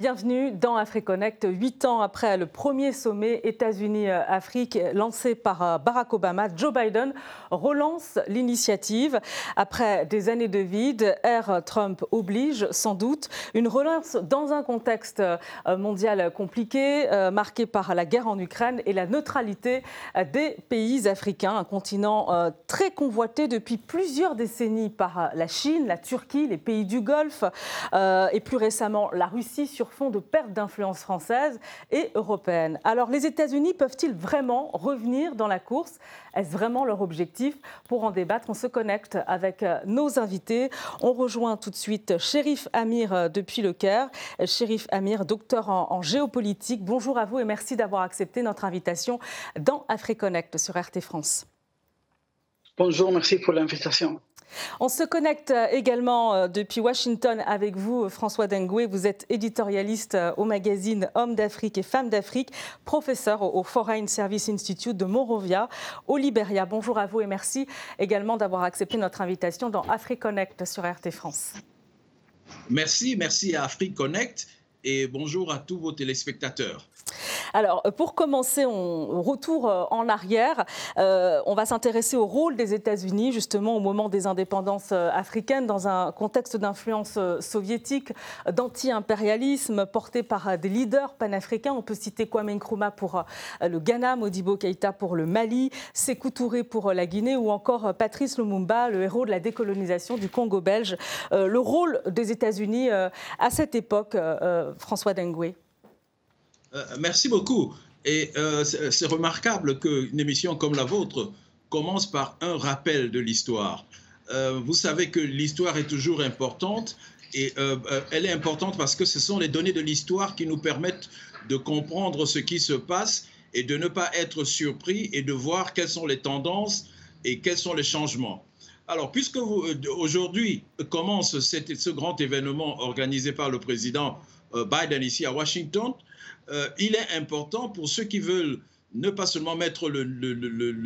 Bienvenue dans AfriConnect. Huit ans après le premier sommet États-Unis-Afrique lancé par euh, Barack Obama, Joe Biden relance l'initiative. Après des années de vide, Air Trump oblige sans doute une relance dans un contexte euh, mondial compliqué, euh, marqué par la guerre en Ukraine et la neutralité des pays africains, un continent très convoité depuis plusieurs décennies par la Chine, la Turquie, les pays du Golfe et plus récemment la Russie sur fond de perte d'influence française et européenne. Alors les États-Unis peuvent-ils vraiment revenir dans la course? Est-ce vraiment leur objectif? Pour en débattre, on se connecte avec euh, nos invités. On rejoint tout de suite Shérif Amir euh, depuis le Caire. Shérif Amir, docteur en, géopolitique. Bonjour à vous et merci d'avoir accepté notre invitation dans AfriConnect sur RT France. Bonjour, merci pour l'invitation. On se connecte euh, également euh, depuis Washington avec vous, François Dengue. Vous êtes éditorialiste euh, au magazine Hommes d'Afrique et Femmes d'Afrique, professeur au Foreign Service Institute de Monrovia, au Liberia. Bonjour à vous et merci également d'avoir accepté notre invitation dans AfriConnect sur RT France. Merci, merci à AfriConnect et bonjour à tous vos téléspectateurs. Alors, pour commencer, on retour euh, en arrière. Euh, on va s'intéresser au rôle des États-Unis, justement, au moment des indépendances euh, africaines, dans un contexte d'influence soviétique, d'anti-impérialisme porté par des leaders panafricains. On peut citer Kwame Nkrumah pour le Ghana, Modibo Keïta pour le Mali, Sékou Touré pour la Guinée ou encore Patrice Lumumba, le héros de la décolonisation du Congo belge. Le rôle des États-Unis à cette époque, François Dengue euh, merci beaucoup. Et euh, c'est remarquable qu'une émission comme la vôtre commence par un rappel de l'histoire. Euh, vous savez que l'histoire est toujours importante et elle est importante parce que ce sont les données de l'histoire qui nous permettent de comprendre ce qui se passe et de ne pas être surpris et de voir quelles sont les tendances et quels sont les changements. Alors, puisque aujourd'hui commence ce grand événement organisé par le président Biden ici à Washington, euh, il est important pour ceux qui veulent ne pas seulement mettre le,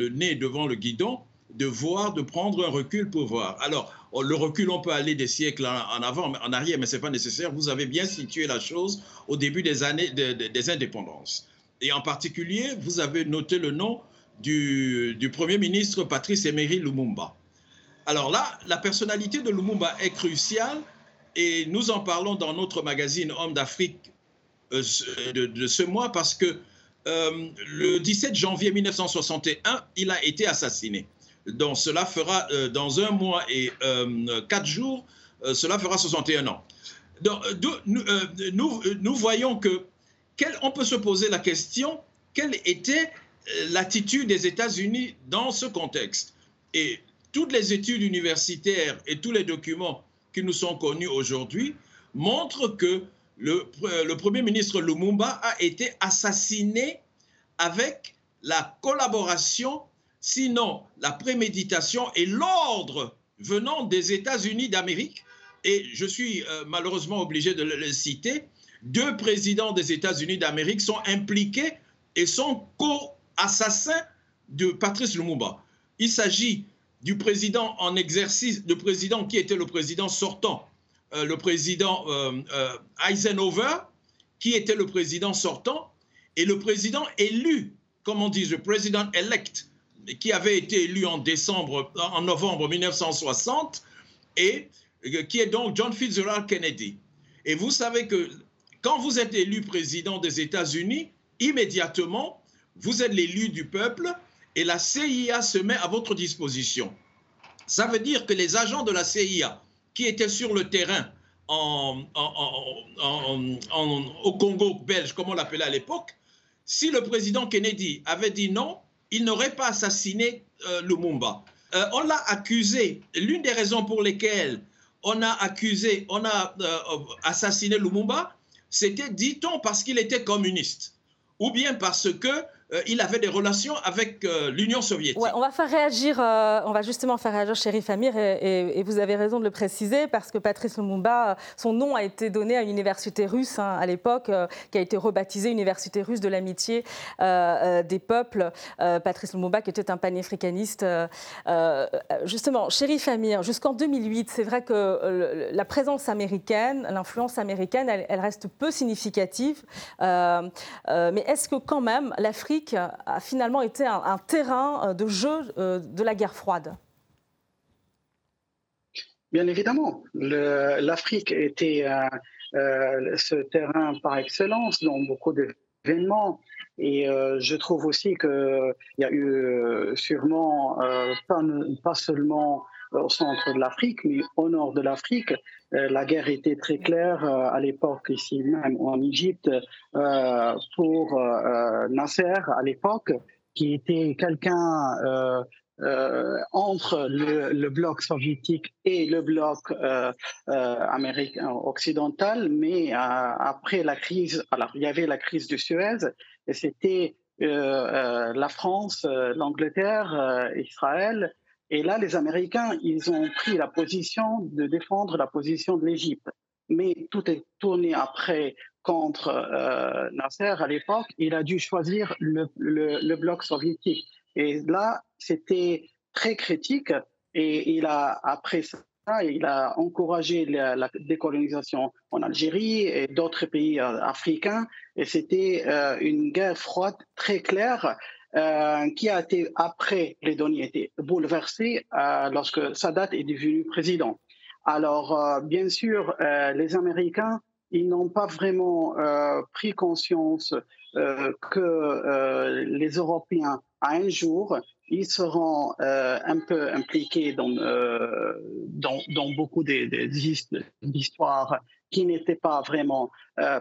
nez devant le guidon, de voir, de prendre un recul pour voir. Alors, le recul, on peut aller des siècles en, avant, en arrière, mais ce n'est pas nécessaire. Vous avez bien situé la chose au début des années des indépendances. Et en particulier, vous avez noté le nom du, du Premier ministre Patrice Emery Lumumba. Alors là, la personnalité de Lumumba est cruciale et nous en parlons dans notre magazine Homme d'Afrique euh, de, ce mois parce que euh, le 17 janvier 1961, il a été assassiné. Donc cela fera euh, dans un mois et quatre jours, cela fera 61 ans. Donc, nous, nous, voyons que on peut se poser la question quelle était l'attitude des États-Unis dans ce contexte Et toutes les études universitaires et tous les documents qui nous sont connus aujourd'hui montrent que le, Premier ministre Lumumba a été assassiné avec la collaboration, sinon la préméditation et l'ordre venant des États-Unis d'Amérique. Et je suis euh, malheureusement obligé de le, citer. Deux présidents des États-Unis d'Amérique sont impliqués et sont co-assassins de Patrice Lumumba. Il s'agit du président en exercice, le président qui était le président sortant, euh, le président euh, euh, Eisenhower, qui était le président sortant, et le président élu, comme on dit, le président elect, qui avait été élu en décembre, en novembre 1960, et qui est donc John Fitzgerald Kennedy. Et vous savez que quand vous êtes élu président des États-Unis, immédiatement, vous êtes l'élu du peuple et la CIA se met à votre disposition. Ça veut dire que les agents de la CIA qui était sur le terrain au Congo belge, comme on l'appelait à l'époque, si le président Kennedy avait dit non, il n'aurait pas assassiné euh, Lumumba. Euh, on l'a accusé. L'une des raisons pour lesquelles on a accusé, on a euh, assassiné Lumumba, c'était, dit-on, parce qu'il était communiste, ou bien parce que euh, il avait des relations avec euh, l'Union soviétique. on va faire réagir, euh, on va justement faire réagir Chérif Amir, et, vous avez raison de le préciser, parce que Patrice Lumumba, son nom a été donné à une université russe hein, à l'époque, qui a été rebaptisée Université russe de l'amitié des peuples. Patrice Lumumba, qui était un panafricaniste. justement, Chérif Amir, jusqu'en 2008, c'est vrai que la présence américaine, l'influence américaine, elle, elle, reste peu significative. mais est-ce que quand même l'Afrique a finalement été un, terrain euh, de jeu euh, de la guerre froide Bien évidemment, l'Afrique était euh, ce terrain par excellence dans beaucoup d'événements. Et je trouve aussi qu'il y a eu sûrement pas, pas, seulement au centre de l'Afrique, mais au nord de l'Afrique. Euh, la guerre était très claire euh, à l'époque, ici même en Égypte, euh, pour Nasser à l'époque, qui était quelqu'un entre le, bloc soviétique et le bloc américain occidental, mais après la crise, alors il y avait la crise de Suez, et c'était la France, l'Angleterre, Israël et là, les Américains, ils ont pris la position de défendre la position de l'Égypte. Mais tout est tourné après contre euh, Nasser à l'époque. Il a dû choisir le, bloc soviétique. Et là, c'était très critique. Et il a, après ça, il a encouragé la, décolonisation en Algérie et d'autres pays euh, africains. Et c'était euh, une guerre froide très claire euh, qui a été, après, les données étaient bouleversées euh, lorsque Sadat est devenu président. Alors, euh, bien sûr, les Américains, ils n'ont pas vraiment pris conscience que les Européens, à un jour, ils seront un peu impliqués dans, dans, dans, beaucoup d'histoires qui n'étaient pas vraiment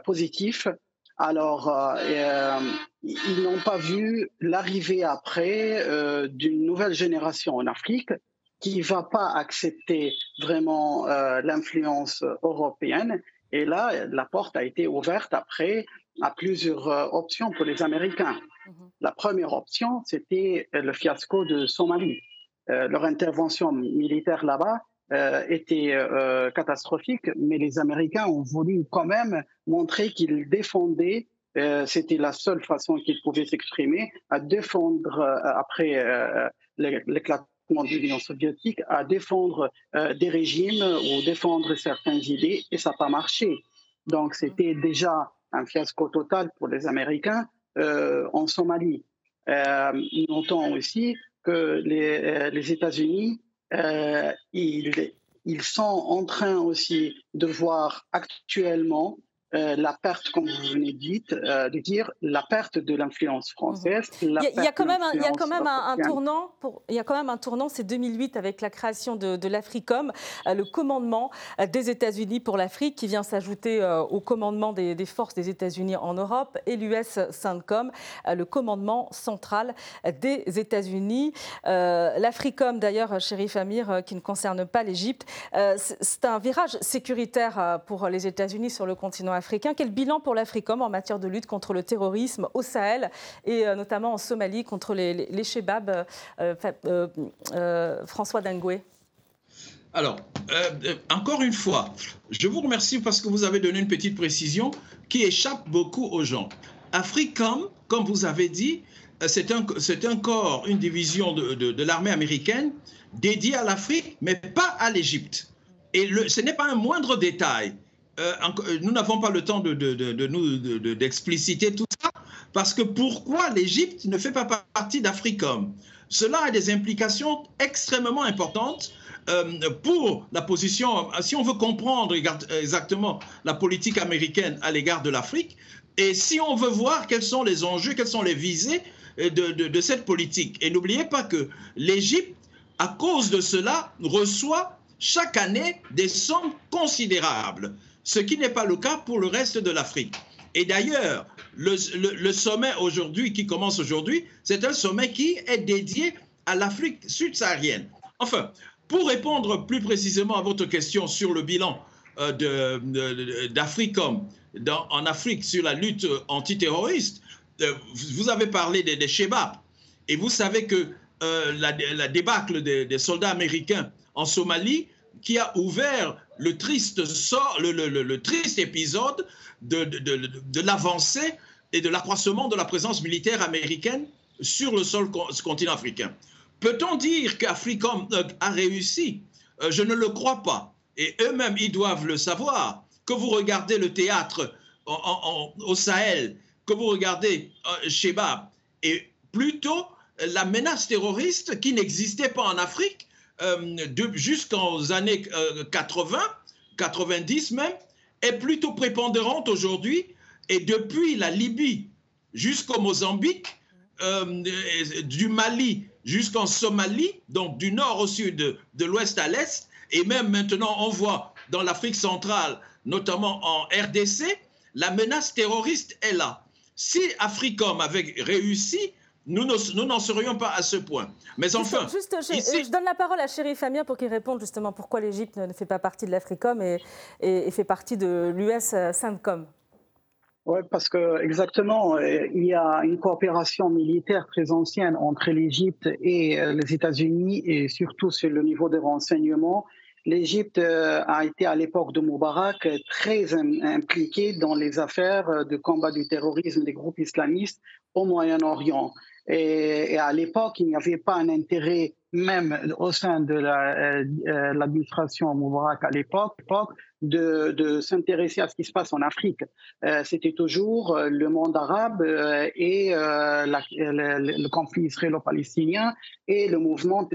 positives. Alors, euh, euh, ils n'ont pas vu l'arrivée après euh, d'une nouvelle génération en Afrique qui va pas accepter vraiment l'influence européenne. Et là, la porte a été ouverte après à plusieurs options pour les Américains. Mhm. La première option, c'était le fiasco de Somalie. leur intervention militaire là-bas euh, était euh, catastrophique, mais les Américains ont voulu quand même montrer qu'ils défendaient, euh, c'était la seule façon qu'ils pouvaient s'exprimer, à défendre, après l'éclatement de l'Union soviétique, à défendre des régimes ou défendre certaines idées, et ça n'a pas marché. Donc c'était déjà un fiasco total pour les Américains en Somalie. notons aussi que les, États-Unis ils, ils sont en train aussi de voir actuellement euh, la perte, comme vous venez euh, de dire, la perte de l'influence française. Il y, a quand même, un, il y a quand même un, tournant. Pour, il y a quand même un tournant. C'est 2008 avec la création de, de l'Africom, euh, le commandement des États-Unis pour l'Afrique, qui vient s'ajouter au commandement des, forces des États-Unis en Europe, et l'US CENTCOM, le commandement central des États-Unis. L'Africom, d'ailleurs, Chérif Amir, qui ne concerne pas l'Égypte, c'est un virage sécuritaire pour les États-Unis sur le continent africain quel bilan pour l'Africom en matière de lutte contre le terrorisme au Sahel et euh, notamment en Somalie contre les, les, euh, euh, François Dangoué alors, encore une fois, je vous remercie parce que vous avez donné une petite précision qui échappe beaucoup aux gens. Africom, comme vous avez dit, c'est un, corps, une division de, l'armée américaine dédiée à l'Afrique, mais pas à l'Égypte. Et ce n'est pas un moindre détail. Euh, euh, nous n'avons pas le temps de, nous d'expliciter tout ça, parce que pourquoi l'Égypte ne fait pas partie d'Africom Cela a des implications extrêmement importantes euh, pour la position, si on veut comprendre exactement la politique américaine à l'égard de l'Afrique, et si on veut voir quels sont les enjeux, quelles sont les visées de cette politique. Et n'oubliez pas que l'Égypte, à cause de cela, reçoit chaque année des sommes considérables ce qui n'est pas le cas pour le reste de l'Afrique. Et d'ailleurs, le, sommet aujourd'hui, qui commence aujourd'hui, c'est un sommet qui est dédié à l'Afrique subsaharienne. Enfin, pour répondre plus précisément à votre question sur le bilan euh, d'Africom en Afrique sur la lutte antiterroriste, vous avez parlé des, des et vous savez que la, débâcle des, soldats américains en Somalie qui a ouvert le triste, sort, le, triste épisode de, l'avancée et de l'accroissement de la présence militaire américaine sur le sol continent africain. Peut-on dire qu'Africom a réussi? Je ne le crois pas. Et eux-mêmes, ils doivent le savoir. Que vous regardez le théâtre au Sahel, que vous regardez euh, Sheba, et plutôt la menace terroriste qui n'existait pas en Afrique euh, jusqu'aux années 80, euh, 90 même, est plutôt prépondérante aujourd'hui. Et depuis la Libye jusqu'au Mozambique, du Mali jusqu'en Somalie, donc du nord au sud, de l'ouest à l'est, et même maintenant on voit dans l'Afrique centrale, notamment en RDC, la menace terroriste est là. Si Africom avait réussi, nous n'en serions pas à ce point. Mais enfin. Juste, je, donne la parole à Chéri Famia pour qu'il réponde justement pourquoi l'Égypte ne fait pas partie de l'Africom et, et, fait partie de l'US CENTCOM. Oui, parce que exactement, euh, il y a une coopération militaire très ancienne entre l'Égypte et euh, les États-Unis et surtout sur le niveau des renseignements. L'Égypte euh, a été à l'époque de Moubarak très impliquée dans les affaires de combat du terrorisme des groupes islamistes au Moyen-Orient. Et, à l'époque, il n'y avait pas un intérêt, même au sein de euh, euh, l'administration la, Moubarak à l'époque, de, s'intéresser à ce qui se passe en Afrique. Euh, C'était toujours le monde arabe et le, conflit israélo-palestinien et le mouvement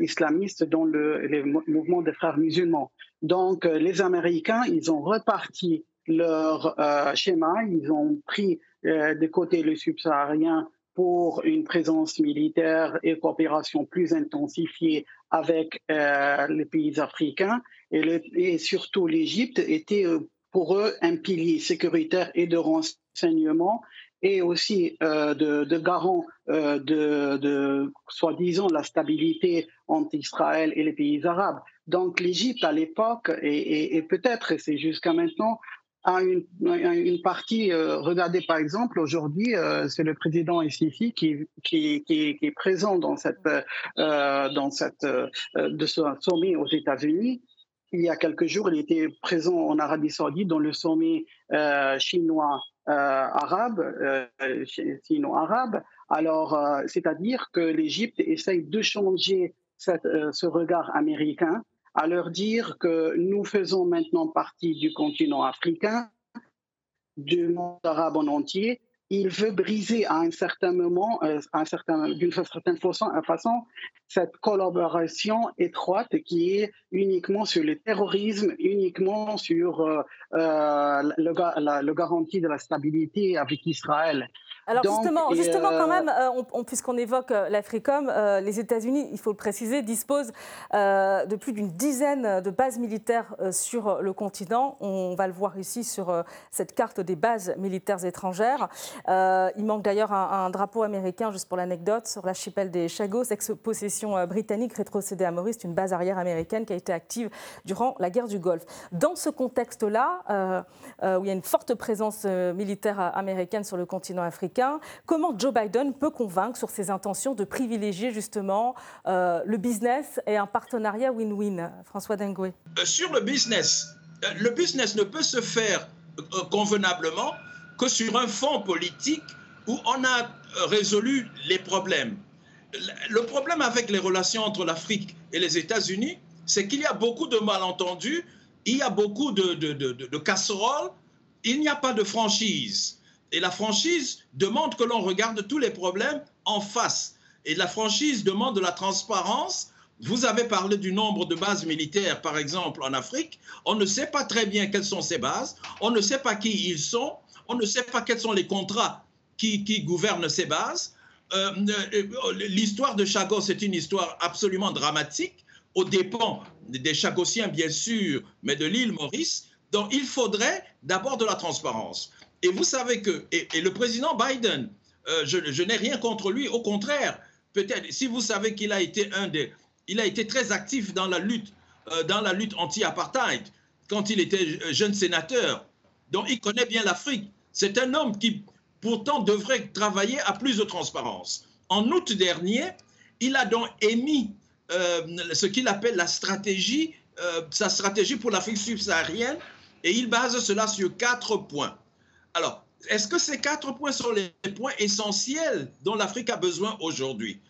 islamiste dans le, le mouvement des frères musulmans. Donc, les Américains, ils ont reparti leur schéma, ils ont pris de côté le subsaharien pour une présence militaire et coopération plus intensifiée avec euh, les pays africains. Et, surtout, l'Égypte était euh, pour eux un pilier sécuritaire et de renseignement et aussi euh, de, garant de, soi-disant, la stabilité entre Israël et les pays arabes. Donc l'Égypte à l'époque, et, et, peut-être, c'est jusqu'à maintenant, à une, partie. Euh, regardez par exemple, aujourd'hui, euh, c'est le président ici qui, qui, qui, est présent dans cette, euh, dans cette, de ce sommet aux États-Unis. Il y a quelques jours, il était présent en Arabie Saoudite dans le sommet chinois arabe, sino-arabe. Alors, c'est-à-dire que l'Égypte essaye de changer ce regard américain à leur dire que nous faisons maintenant partie du continent africain, du monde arabe en entier. Il veut briser à un certain moment, euh, d'une certaine façon, cette collaboration étroite qui est uniquement sur le terrorisme, uniquement sur euh, euh, le, la, le garantie de la stabilité avec Israël. Alors justement, justement quand euh, même, euh, puisqu'on évoque euh, l'Africom, les États-Unis, il faut le préciser, disposent de plus d'une dizaine de bases militaires sur le continent. On va le voir ici sur cette carte des bases militaires étrangères. il manque d'ailleurs un, drapeau américain, juste pour l'anecdote, sur l'archipel des Chagos, ex-possession britannique rétrocédée à Maurice, une base arrière américaine qui a été active durant la guerre du Golfe. Dans ce contexte-là, où il y a une forte présence militaire américaine sur le continent africain, comment Joe Biden peut convaincre sur ses intentions de privilégier justement euh, le business et un partenariat win-win? François Dengue euh, Sur le business, euh, le business ne peut se faire convenablement que sur un fond politique où on a résolu les problèmes. Le problème avec les relations entre l'Afrique et les États-Unis, c'est qu'il y a beaucoup de malentendus, il y a beaucoup de, de, de casseroles, il n'y a pas de franchise. Et la franchise demande que l'on regarde tous les problèmes en face. Et la franchise demande de la transparence. Vous avez parlé du nombre de bases militaires, par exemple, en Afrique. On ne sait pas très bien quelles sont ces bases. On ne sait pas qui ils sont. On ne sait pas quels sont les contrats qui, gouvernent ces bases. Euh, euh, l'histoire de Chagos est une histoire absolument dramatique, aux dépens des Chagossiens, bien sûr, mais de l'île Maurice. Donc, il faudrait d'abord de la transparence. Et vous savez que, et, le président Biden, euh, je, n'ai rien contre lui, au contraire, peut-être, si vous savez qu'il a été un des, il a été très actif dans la lutte, euh, dans la lutte anti-apartheid, quand il était jeune sénateur. Donc, il connaît bien l'Afrique. C'est un homme qui, pourtant devrait travailler à plus de transparence. En août dernier, il a donc émis euh, ce qu'il appelle la stratégie, euh, sa stratégie pour l'Afrique subsaharienne, et il base cela sur quatre points. Alors, est-ce que ces quatre points sont les points essentiels dont l'Afrique a besoin aujourd'hui?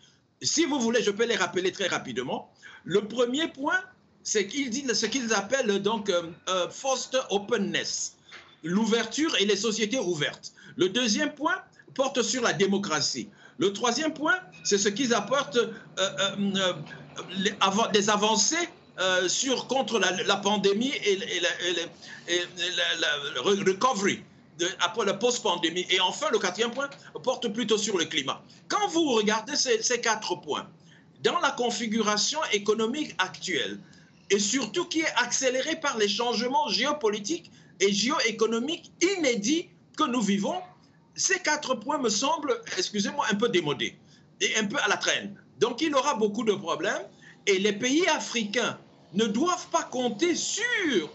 Si vous voulez, je peux les rappeler très rapidement. Le premier point, c'est ce qu'ils appellent donc euh, foster openness, l'ouverture et les sociétés ouvertes. Le deuxième point porte sur la démocratie. Le troisième point, c'est ce qu'ils apportent euh, euh, euh, des avancées contre la, pandémie et, le recovery après la post-pandémie. Et enfin, le quatrième point porte plutôt sur le climat. Quand vous regardez ces, ces quatre points, dans la configuration économique actuelle, et surtout qui est accélérée par les changements géopolitiques et géoéconomiques inédits que nous vivons, ces quatre points me semblent, excusez-moi, un peu démodés et un peu à la traîne. Donc il aura beaucoup de problèmes et les pays africains ne doivent pas compter sur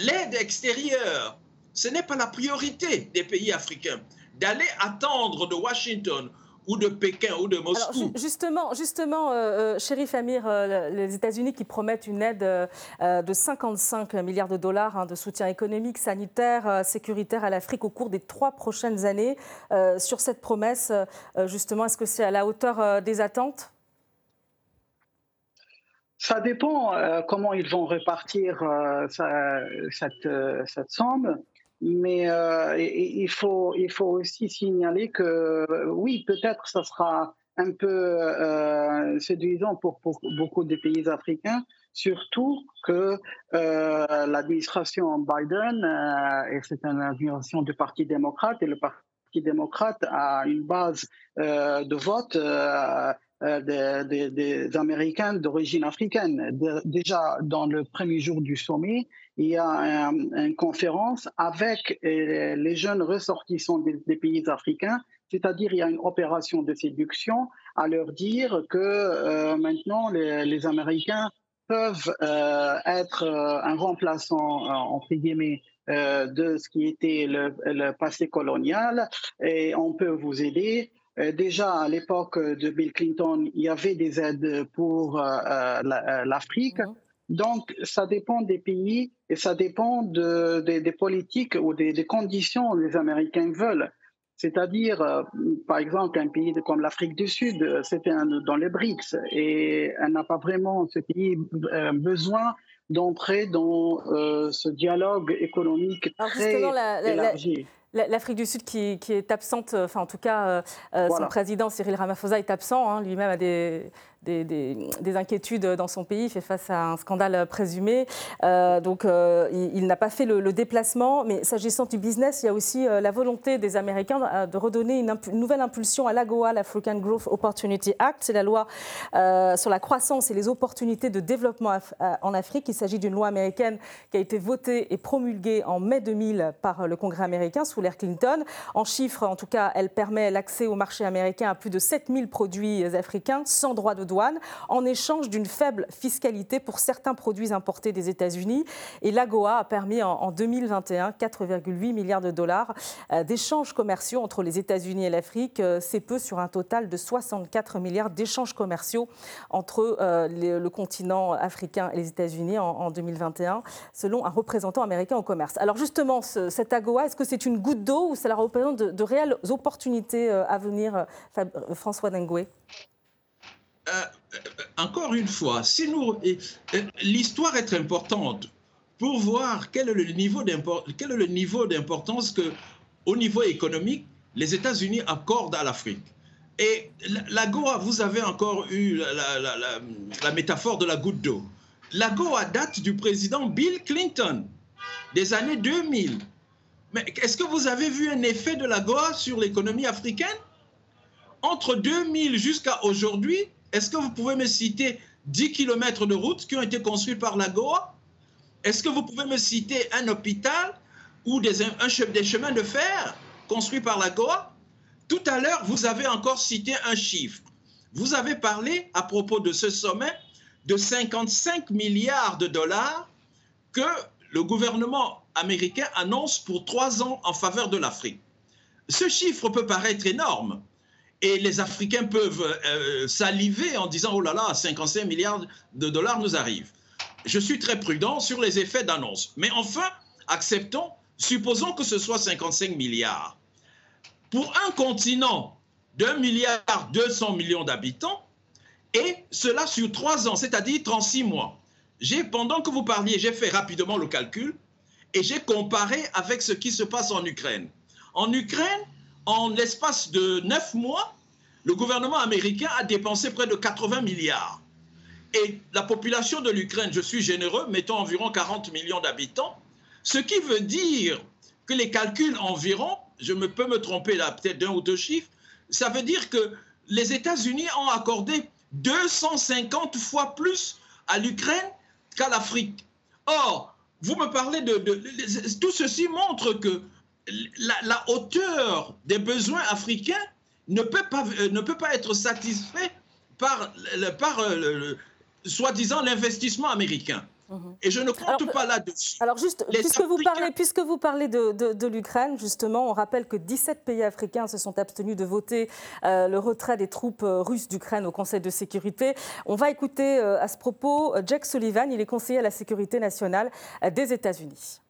l'aide extérieure. Ce n'est pas la priorité des pays africains d'aller attendre de Washington ou de Pékin ou de Moscou. justement, justement euh, euh Amir, euh, les États-Unis qui promettent une aide euh, de 55 milliards de dollars hein, de soutien économique, sanitaire, sécuritaire à l'Afrique au cours des trois prochaines années. sur cette promesse, justement, est-ce que c'est à la hauteur des attentes? Ça dépend comment ils vont répartir cette, cette, somme. Mais euh, il, faut, il faut aussi signaler que oui, peut-être ça sera un peu euh, séduisant pour, pour, beaucoup de pays africains, surtout que euh, l'administration Biden, et c'est une administration du Parti démocrate, et le Parti démocrate a une base de vote des, des, Américains d'origine africaine. déjà dans le premier jour du sommet, il y a une conférence avec euh, les jeunes ressortissants des, pays africains, c'est-à-dire il y a une opération de séduction à leur dire que euh, maintenant les, Américains peuvent euh, être un remplaçant, entre guillemets, de ce qui était le, passé colonial et on peut vous aider. Déjà à l'époque de Bill Clinton, il y avait des aides pour l'Afrique. Mhm. Donc, ça dépend des pays et ça dépend de, des politiques ou des, conditions que les Américains veulent. C'est-à-dire, euh, par exemple, un pays comme l'Afrique du Sud, euh, c'était dans les BRICS et elle n'a pas vraiment, ce pays, euh, besoin d'entrer dans ce dialogue économique très élargi. L'Afrique du Sud qui, est absente, enfin en tout cas, son président Cyril Ramaphosa est absent, hein, lui-même a des, des, inquiétudes dans son pays, il fait face à un scandale présumé. Euh, donc euh, il, n'a pas fait le, déplacement. Mais s'agissant du business, il y a aussi euh, la volonté des Américains de redonner une, nouvelle impulsion à l'AGOA, l'African Growth Opportunity Act. C'est la loi sur la croissance et les opportunités de développement en Afrique. Il s'agit d'une loi américaine qui a été votée et promulguée en mai 2000 par le Congrès américain sous l'ère Clinton. En chiffres, en tout cas, elle permet l'accès au marché américain à plus de 7000 produits africains sans droit de douane en échange d'une faible fiscalité pour certains produits importés des États-Unis. Et l'AGOA a permis en, 2021 4,8 milliards de dollars euh, d'échanges commerciaux entre les États-Unis et l'Afrique. Euh, c'est peu sur un total de 64 milliards d'échanges commerciaux entre euh, le continent africain et les États-Unis en, 2021, selon un représentant américain au commerce. Alors justement, cette AGOA, est-ce que c'est une goutte d'eau ou ça représente de, de réelles opportunités à venir, François Dengoué? Euh, euh, encore une fois, si nous, l'histoire est importante pour voir quel est le niveau d'importance que, au niveau économique, les États-Unis accordent à l'Afrique. Et la Goa, vous avez encore eu la, métaphore de la goutte d'eau. La Goa date du président Bill Clinton des années 2000. Mais est-ce que vous avez vu un effet de la Goa sur l'économie africaine? Entre 2000 jusqu'à aujourd'hui, est-ce que vous pouvez me citer 10 km de routes qui ont été construits par la Goa? Est-ce que vous pouvez me citer un hôpital ou des, des chemins de fer construits par la Goa? Tout à l'heure, vous avez encore cité un chiffre. Vous avez parlé à propos de ce sommet de 55 milliards de dollars que le gouvernement américain annonce pour trois ans en faveur de l'Afrique. ce chiffre peut paraître énorme. Et les Africains peuvent euh, saliver en disant, oh là là, 55 milliards de dollars nous arrivent. Je suis très prudent sur les effets d'annonce. Mais enfin, acceptons, supposons que ce soit 55 milliards. Pour un continent d'un milliard 200 millions d'habitants, et cela sur trois ans, c'est-à-dire 36 mois. Pendant que vous parliez, j'ai fait rapidement le calcul et j'ai comparé avec ce qui se passe en Ukraine. En Ukraine, en l'espace de neuf mois, le gouvernement américain a dépensé près de 80 milliards. Et la population de l'Ukraine, je suis généreux, mettons environ 40 millions d'habitants, ce qui veut dire que les calculs environ, je me peux me tromper là peut-être d'un ou deux chiffres, ça veut dire que les États-Unis ont accordé 250 fois plus à l'Ukraine qu'à l'Afrique. Or, vous me parlez de, Tout ceci montre que la, hauteur des besoins africains ne peut pas, euh, ne peut pas être satisfait par, par euh, soi-disant l'investissement américain. Mhm. Et je ne compte pas là-dessus. Alors juste, puisque vous, parlez, puisque vous parlez de, de, l'Ukraine, justement, on rappelle que 17 pays africains se sont abstenus de voter euh, le retrait des troupes russes d'Ukraine au Conseil de sécurité. On va écouter euh, à ce propos Jack Sullivan, il est conseiller à la sécurité nationale des États-Unis.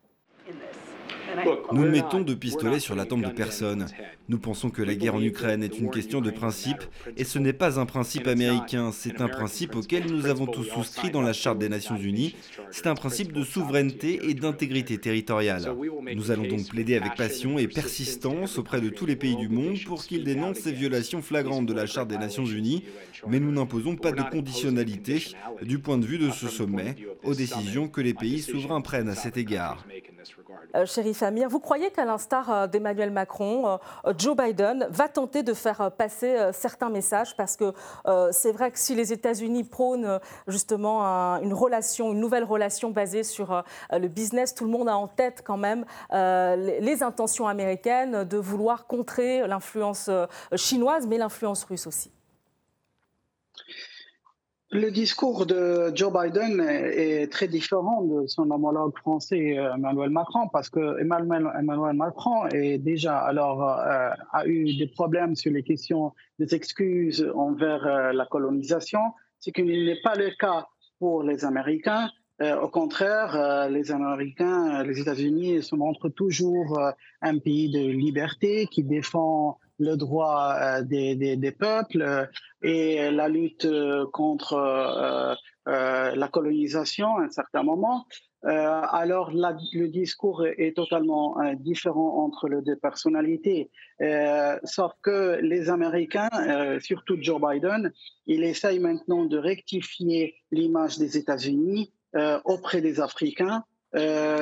Nous mettons de pistolets sur la tempe de personne. Nous pensons que la guerre en Ukraine est une question de principe, et ce n'est pas un principe américain, c'est un principe auquel nous avons tous souscrit dans la Charte des Nations Unies, c'est un principe de souveraineté et d'intégrité territoriale. Nous allons donc plaider avec passion et persistance auprès de tous les pays du monde pour qu'ils dénoncent ces violations flagrantes de la Charte des Nations Unies, mais nous n'imposons pas de conditionnalité du point de vue de ce sommet aux décisions que les pays souverains prennent à cet égard. Euh, Chérif Amir, vous croyez qu'à l'instar d'Emmanuel Macron, euh, Joe Biden va tenter de faire passer certains messages Parce que c'est vrai que si les États-Unis prônent justement une relation, une nouvelle relation basée sur le business, tout le monde a en tête quand même les intentions américaines de vouloir contrer l'influence chinoise, mais l'influence russe aussi. Le discours de Joe Biden est très différent de son homologue français euh, Emmanuel Macron parce que Emmanuel, Macron est déjà alors euh, a eu des problèmes sur les questions des excuses envers euh, la colonisation, ce qui n'est pas le cas pour les Américains. au contraire, les Américains, les États-Unis se montrent toujours un pays de liberté qui défend le droit euh, des, des, peuples euh, et la lutte euh, contre la colonisation à un certain moment. alors le discours est totalement différent entre les deux personnalités. sauf que les Américains, surtout Joe Biden, il essaye maintenant de rectifier l'image des États-Unis auprès des Africains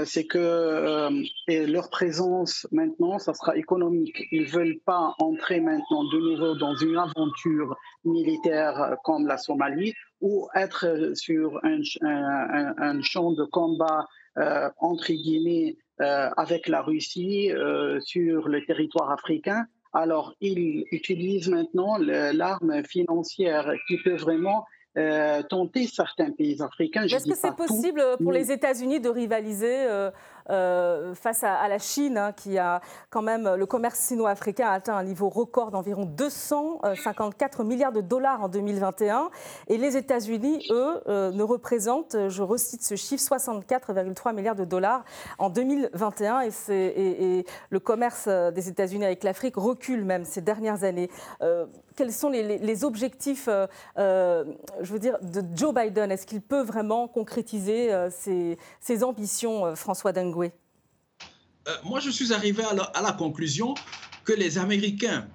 c'est que euh, leur présence maintenant, ça sera économique. Ils veulent pas entrer maintenant de nouveau dans une aventure militaire comme la Somalie ou être sur un, un, champ de combat euh, entre guillemets avec la Russie sur le territoire africain. Alors, ils utilisent maintenant l'arme financière qui peut vraiment euh, tenter certains pays africains. Est-ce que c'est possible pour les États-Unis de rivaliser euh, euh, face à, la Chine, hein, qui a quand même, le commerce sino-africain a atteint un niveau record d'environ 254 milliards de dollars en 2021. Et les États-Unis, eux, euh, ne représentent, je recite ce chiffre, 64,3 milliards de dollars en 2021. Et, le commerce des États-Unis avec l'Afrique recule même ces dernières années. Euh, quels sont les, objectifs, je veux dire, de Joe Biden? Est-ce qu'il peut vraiment concrétiser ses, ambitions, François Euh, moi, je suis arrivé à la, conclusion que les Américains,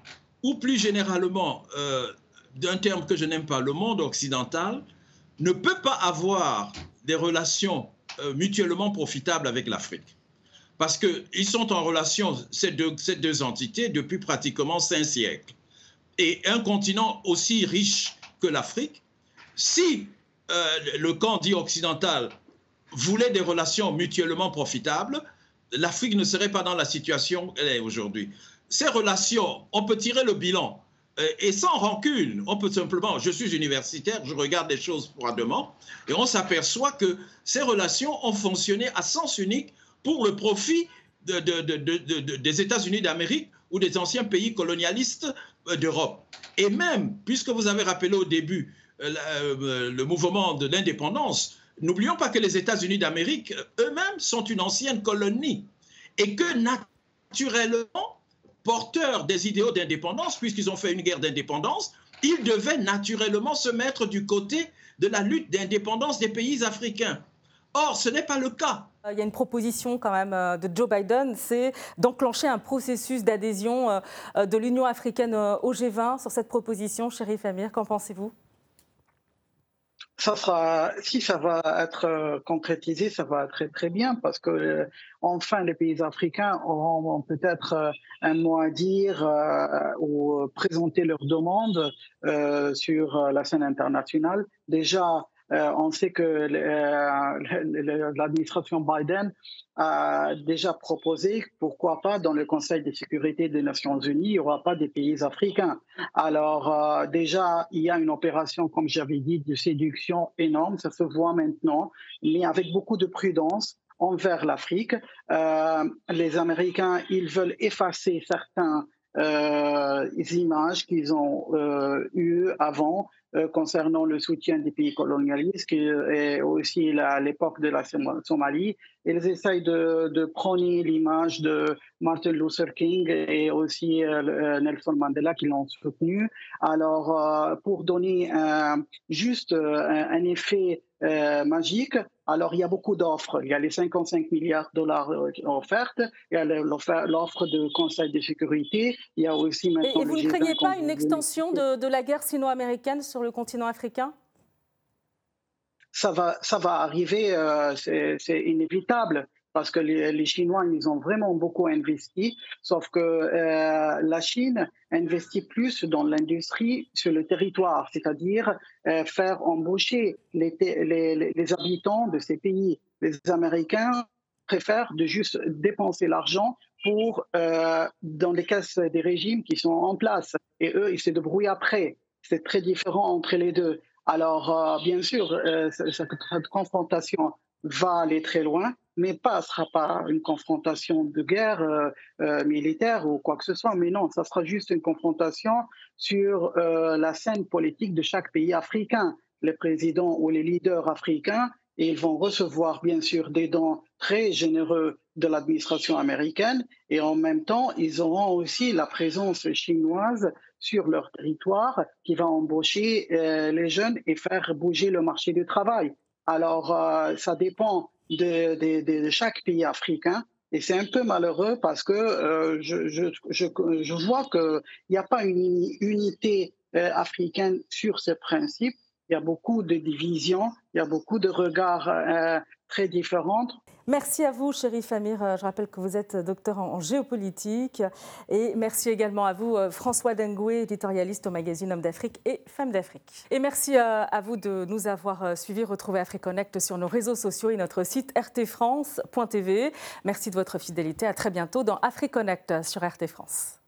ou plus généralement, euh, d'un terme que je n'aime pas, le monde occidental, ne peut pas avoir des relations euh, mutuellement profitables avec l'Afrique. Parce qu'ils sont en relation, ces deux entités, depuis pratiquement cinq siècles. Et un continent aussi riche que l'Afrique, si le camp dit occidental voulait des relations mutuellement profitables, l'Afrique ne serait pas dans la situation qu'elle est aujourd'hui. Ces relations, on peut tirer le bilan euh, et sans rancune. On peut simplement, je suis universitaire, je regarde les choses froidement et on s'aperçoit que ces relations ont fonctionné à sens unique pour le profit des États-Unis d'Amérique ou des anciens pays colonialistes euh, d'Europe. Et même, puisque vous avez rappelé au début euh, le mouvement de l'indépendance, n'oublions pas que les États-Unis d'Amérique eux-mêmes sont une ancienne colonie et que naturellement, porteurs des idéaux d'indépendance, puisqu'ils ont fait une guerre d'indépendance, ils devaient naturellement se mettre du côté de la lutte d'indépendance des pays africains. Or, ce n'est pas le cas. Euh, il y a une proposition quand même euh, de Joe Biden, c'est d'enclencher un processus d'adhésion euh, de l'Union africaine au G20. Sur cette proposition, Chérif Amir, qu'en pensez-vous? Ça sera, si ça va être concrétisé, ça va être très très bien parce que enfin les pays africains auront peut-être un mot à dire ou présenter leurs demandes sur la scène internationale. Déjà, euh, on sait que euh, l'administration Biden a déjà proposé, pourquoi pas, dans le Conseil de sécurité des Nations Unies, il n'y aura pas des pays africains. Alors euh, déjà, il y a une opération, comme j'avais dit, de séduction énorme, ça se voit maintenant, mais avec beaucoup de prudence envers l'Afrique. les Américains, ils veulent effacer certains images qu'ils ont eues avant euh, concernant le soutien des pays colonialistes et aussi à l'époque de la Somalie. Ils essayent de, de prôner l'image de Martin Luther King et aussi euh, euh, Nelson Mandela qui l'ont soutenu. Alors, pour donner juste un, effet magique, alors, il y a beaucoup d'offres. Il y a les 55 milliards de dollars offertes, il y a l'offre de Conseil de sécurité, il y a aussi maintenant. Et, vous ne craignez pas une extension de, de la guerre sino-américaine sur le continent africain? Ça va, ça va arriver, euh, c'est inévitable parce que les, Chinois, ils ont vraiment beaucoup investi, sauf que euh, la Chine investit plus dans l'industrie sur le territoire, c'est-à-dire euh, faire embaucher les, les, habitants de ces pays. Les Américains préfèrent de juste dépenser l'argent pour dans les caisses des régimes qui sont en place, et eux, ils se débrouillent après. C'est très différent entre les deux. Alors, euh, bien sûr, euh, cette confrontation va aller très loin, mais pas, ce sera pas une confrontation de guerre euh, militaire ou quoi que ce soit, mais non, ça sera juste une confrontation sur la scène politique de chaque pays africain. Les présidents ou les leaders africains, ils vont recevoir bien sûr des dons très généreux de l'administration américaine et en même temps, ils auront aussi la présence chinoise sur leur territoire qui va embaucher euh, les jeunes et faire bouger le marché du travail. Alors, euh, ça dépend de, chaque pays africain. Et c'est un peu malheureux parce que euh, je, je, je, je, vois qu'il n'y a pas une unité africaine sur ce principe. Il y a beaucoup de divisions, il y a beaucoup de regards très différentes. Merci à vous, chérie Famir. Euh, je rappelle que vous êtes docteur en géopolitique. Et merci également à vous, euh, François Dengoué, éditorialiste au magazine Homme d'Afrique et Femmes d'Afrique. Et merci euh, à vous de nous avoir suivis. Retrouvez AfriConnect sur nos réseaux sociaux et notre site rtfrance.tv. Merci de votre fidélité. À très bientôt dans AfriConnect sur RT France.